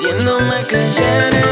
diciéndome que eres